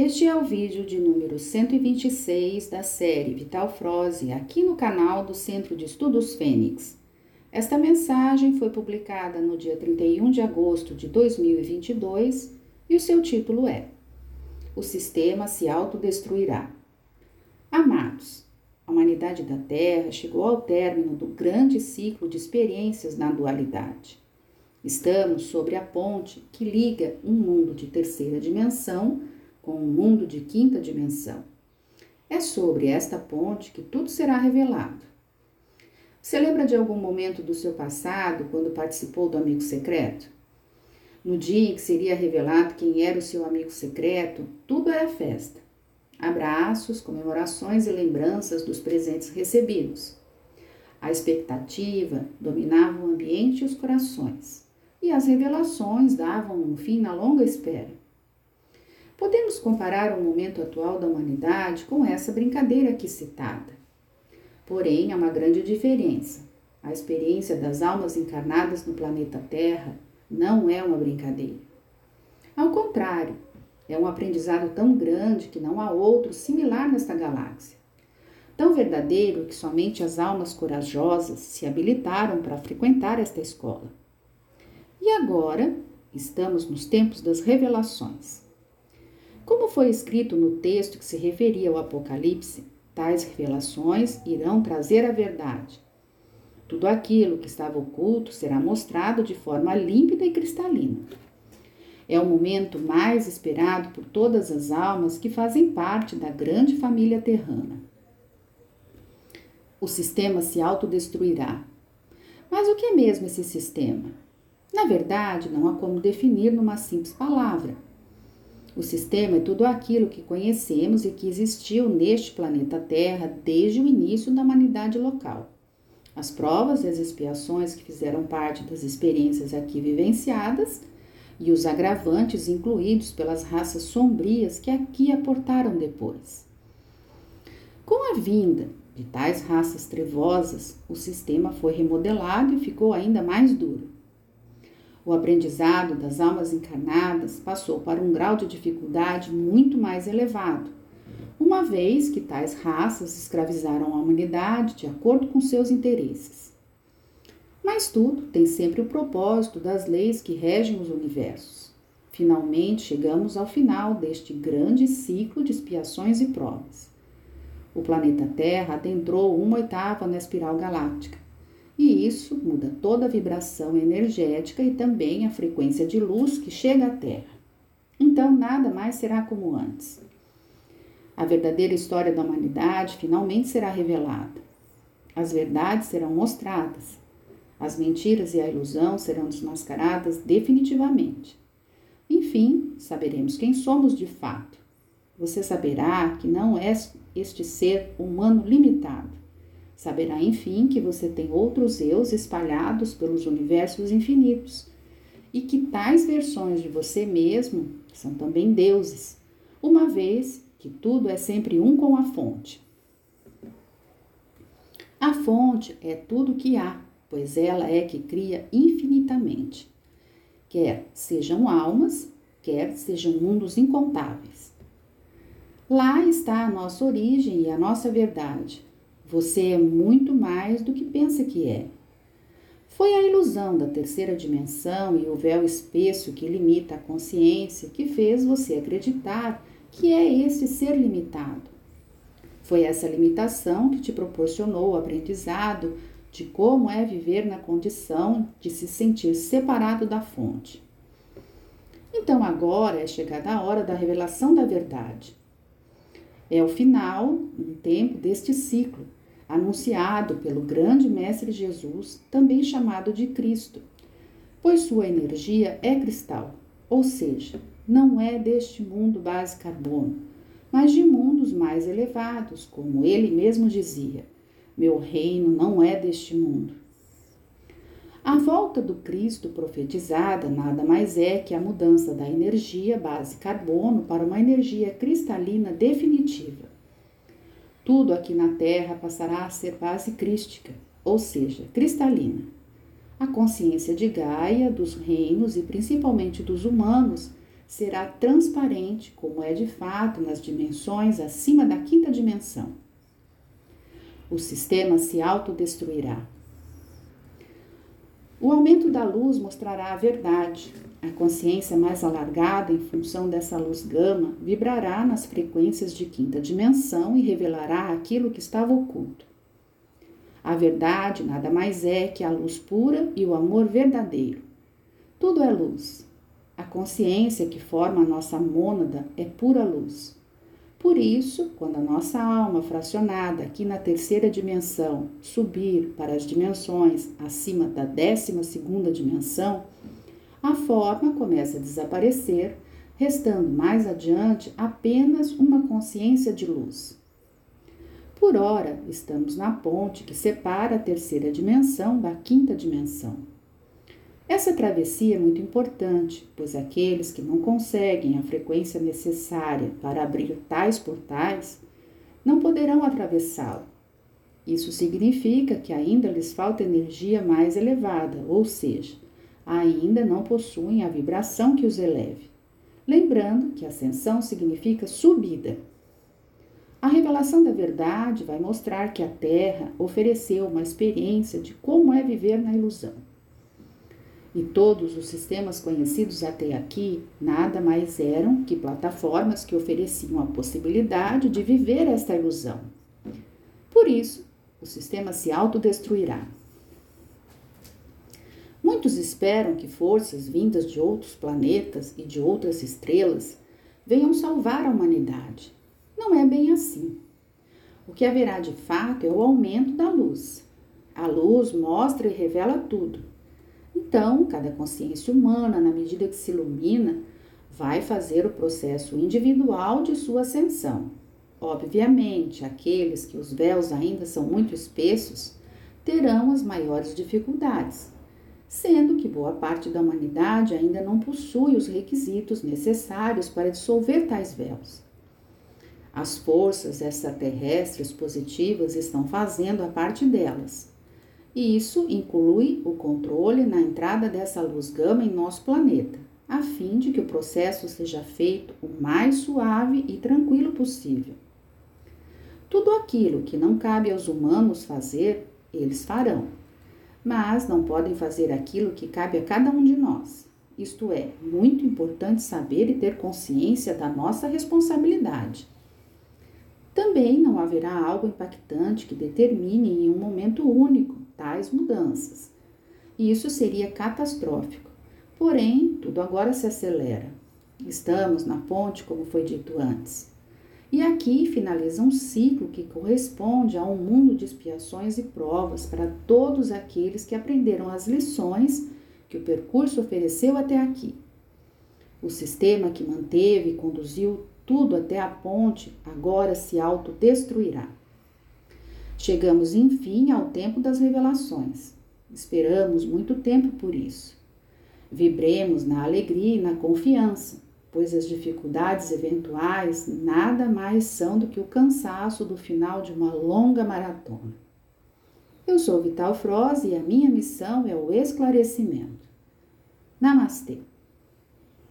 Este é o vídeo de número 126 da série Vital Froze, aqui no canal do Centro de Estudos Fênix. Esta mensagem foi publicada no dia 31 de agosto de 2022 e o seu título é O Sistema se Autodestruirá. Amados, a humanidade da Terra chegou ao término do grande ciclo de experiências na dualidade. Estamos sobre a ponte que liga um mundo de terceira dimensão com o um mundo de quinta dimensão. É sobre esta ponte que tudo será revelado. Você lembra de algum momento do seu passado quando participou do amigo secreto? No dia em que seria revelado quem era o seu amigo secreto, tudo era festa. Abraços, comemorações e lembranças dos presentes recebidos. A expectativa dominava o ambiente e os corações, e as revelações davam um fim na longa espera. Podemos comparar o momento atual da humanidade com essa brincadeira aqui citada. Porém, há uma grande diferença. A experiência das almas encarnadas no planeta Terra não é uma brincadeira. Ao contrário, é um aprendizado tão grande que não há outro similar nesta galáxia. Tão verdadeiro que somente as almas corajosas se habilitaram para frequentar esta escola. E agora, estamos nos tempos das revelações. Como foi escrito no texto que se referia ao Apocalipse, tais revelações irão trazer a verdade. Tudo aquilo que estava oculto será mostrado de forma límpida e cristalina. É o momento mais esperado por todas as almas que fazem parte da grande família terrana. O sistema se autodestruirá. Mas o que é mesmo esse sistema? Na verdade, não há como definir numa simples palavra o sistema é tudo aquilo que conhecemos e que existiu neste planeta Terra desde o início da humanidade local. As provas e as expiações que fizeram parte das experiências aqui vivenciadas e os agravantes incluídos pelas raças sombrias que aqui aportaram depois. Com a vinda de tais raças trevosas, o sistema foi remodelado e ficou ainda mais duro. O aprendizado das almas encarnadas passou para um grau de dificuldade muito mais elevado, uma vez que tais raças escravizaram a humanidade de acordo com seus interesses. Mas tudo tem sempre o propósito das leis que regem os universos. Finalmente chegamos ao final deste grande ciclo de expiações e provas. O planeta Terra adentrou uma oitava na espiral galáctica e isso muda toda a vibração energética e também a frequência de luz que chega à Terra. Então nada mais será como antes. A verdadeira história da humanidade finalmente será revelada. As verdades serão mostradas. As mentiras e a ilusão serão desmascaradas definitivamente. Enfim, saberemos quem somos de fato. Você saberá que não é este ser humano limitado Saberá, enfim, que você tem outros eus espalhados pelos universos infinitos e que tais versões de você mesmo são também deuses, uma vez que tudo é sempre um com a fonte. A fonte é tudo que há, pois ela é que cria infinitamente, quer sejam almas, quer sejam mundos incontáveis. Lá está a nossa origem e a nossa verdade, você é muito mais do que pensa que é. Foi a ilusão da terceira dimensão e o véu espesso que limita a consciência que fez você acreditar que é esse ser limitado. Foi essa limitação que te proporcionou o aprendizado de como é viver na condição de se sentir separado da fonte. Então agora é chegada a hora da revelação da verdade. É o final, um tempo deste ciclo anunciado pelo grande Mestre Jesus, também chamado de Cristo, pois sua energia é cristal, ou seja, não é deste mundo base carbono, mas de mundos mais elevados, como ele mesmo dizia: Meu reino não é deste mundo. A volta do Cristo profetizada nada mais é que a mudança da energia base carbono para uma energia cristalina definitiva. Tudo aqui na Terra passará a ser base crística, ou seja, cristalina. A consciência de Gaia, dos reinos e principalmente dos humanos será transparente, como é de fato nas dimensões acima da quinta dimensão. O sistema se autodestruirá. O aumento da luz mostrará a verdade. A consciência mais alargada, em função dessa luz gama, vibrará nas frequências de quinta dimensão e revelará aquilo que estava oculto. A verdade nada mais é que a luz pura e o amor verdadeiro. Tudo é luz. A consciência que forma a nossa mônada é pura luz. Por isso, quando a nossa alma fracionada aqui na terceira dimensão subir para as dimensões acima da décima segunda dimensão, a forma começa a desaparecer, restando mais adiante apenas uma consciência de luz. Por ora, estamos na ponte que separa a terceira dimensão da quinta dimensão. Essa travessia é muito importante, pois aqueles que não conseguem a frequência necessária para abrir tais portais não poderão atravessá-lo. Isso significa que ainda lhes falta energia mais elevada, ou seja, ainda não possuem a vibração que os eleve. Lembrando que ascensão significa subida. A revelação da verdade vai mostrar que a Terra ofereceu uma experiência de como é viver na ilusão. E todos os sistemas conhecidos até aqui nada mais eram que plataformas que ofereciam a possibilidade de viver esta ilusão. Por isso, o sistema se autodestruirá. Muitos esperam que forças vindas de outros planetas e de outras estrelas venham salvar a humanidade. Não é bem assim. O que haverá de fato é o aumento da luz. A luz mostra e revela tudo. Então, cada consciência humana, na medida que se ilumina, vai fazer o processo individual de sua ascensão. Obviamente, aqueles que os véus ainda são muito espessos terão as maiores dificuldades, sendo que boa parte da humanidade ainda não possui os requisitos necessários para dissolver tais véus. As forças extraterrestres positivas estão fazendo a parte delas. E isso inclui o controle na entrada dessa luz gama em nosso planeta, a fim de que o processo seja feito o mais suave e tranquilo possível. Tudo aquilo que não cabe aos humanos fazer, eles farão, mas não podem fazer aquilo que cabe a cada um de nós. Isto é, muito importante saber e ter consciência da nossa responsabilidade. Também não haverá algo impactante que determine em um momento único tais mudanças. Isso seria catastrófico. Porém, tudo agora se acelera. Estamos na ponte, como foi dito antes. E aqui finaliza um ciclo que corresponde a um mundo de expiações e provas para todos aqueles que aprenderam as lições que o percurso ofereceu até aqui. O sistema que manteve e conduziu tudo até a ponte agora se autodestruirá. Chegamos, enfim, ao tempo das revelações. Esperamos muito tempo por isso. Vibremos na alegria e na confiança, pois as dificuldades eventuais nada mais são do que o cansaço do final de uma longa maratona. Eu sou Vital Froze e a minha missão é o esclarecimento. Namastê!